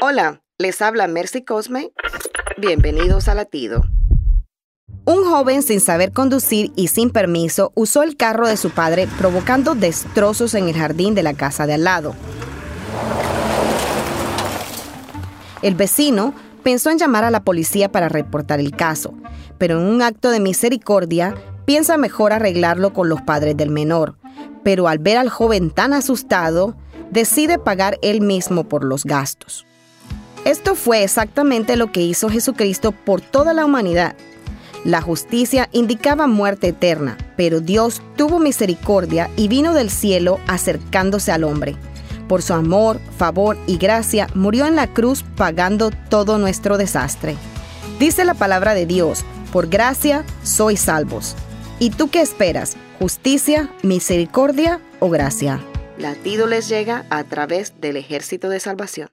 Hola, les habla Mercy Cosme. Bienvenidos a Latido. Un joven sin saber conducir y sin permiso usó el carro de su padre provocando destrozos en el jardín de la casa de al lado. El vecino pensó en llamar a la policía para reportar el caso, pero en un acto de misericordia piensa mejor arreglarlo con los padres del menor. Pero al ver al joven tan asustado, decide pagar él mismo por los gastos. Esto fue exactamente lo que hizo Jesucristo por toda la humanidad. La justicia indicaba muerte eterna, pero Dios tuvo misericordia y vino del cielo acercándose al hombre. Por su amor, favor y gracia murió en la cruz pagando todo nuestro desastre. Dice la palabra de Dios, por gracia sois salvos. ¿Y tú qué esperas? ¿Justicia, misericordia o gracia? Latido les llega a través del ejército de salvación.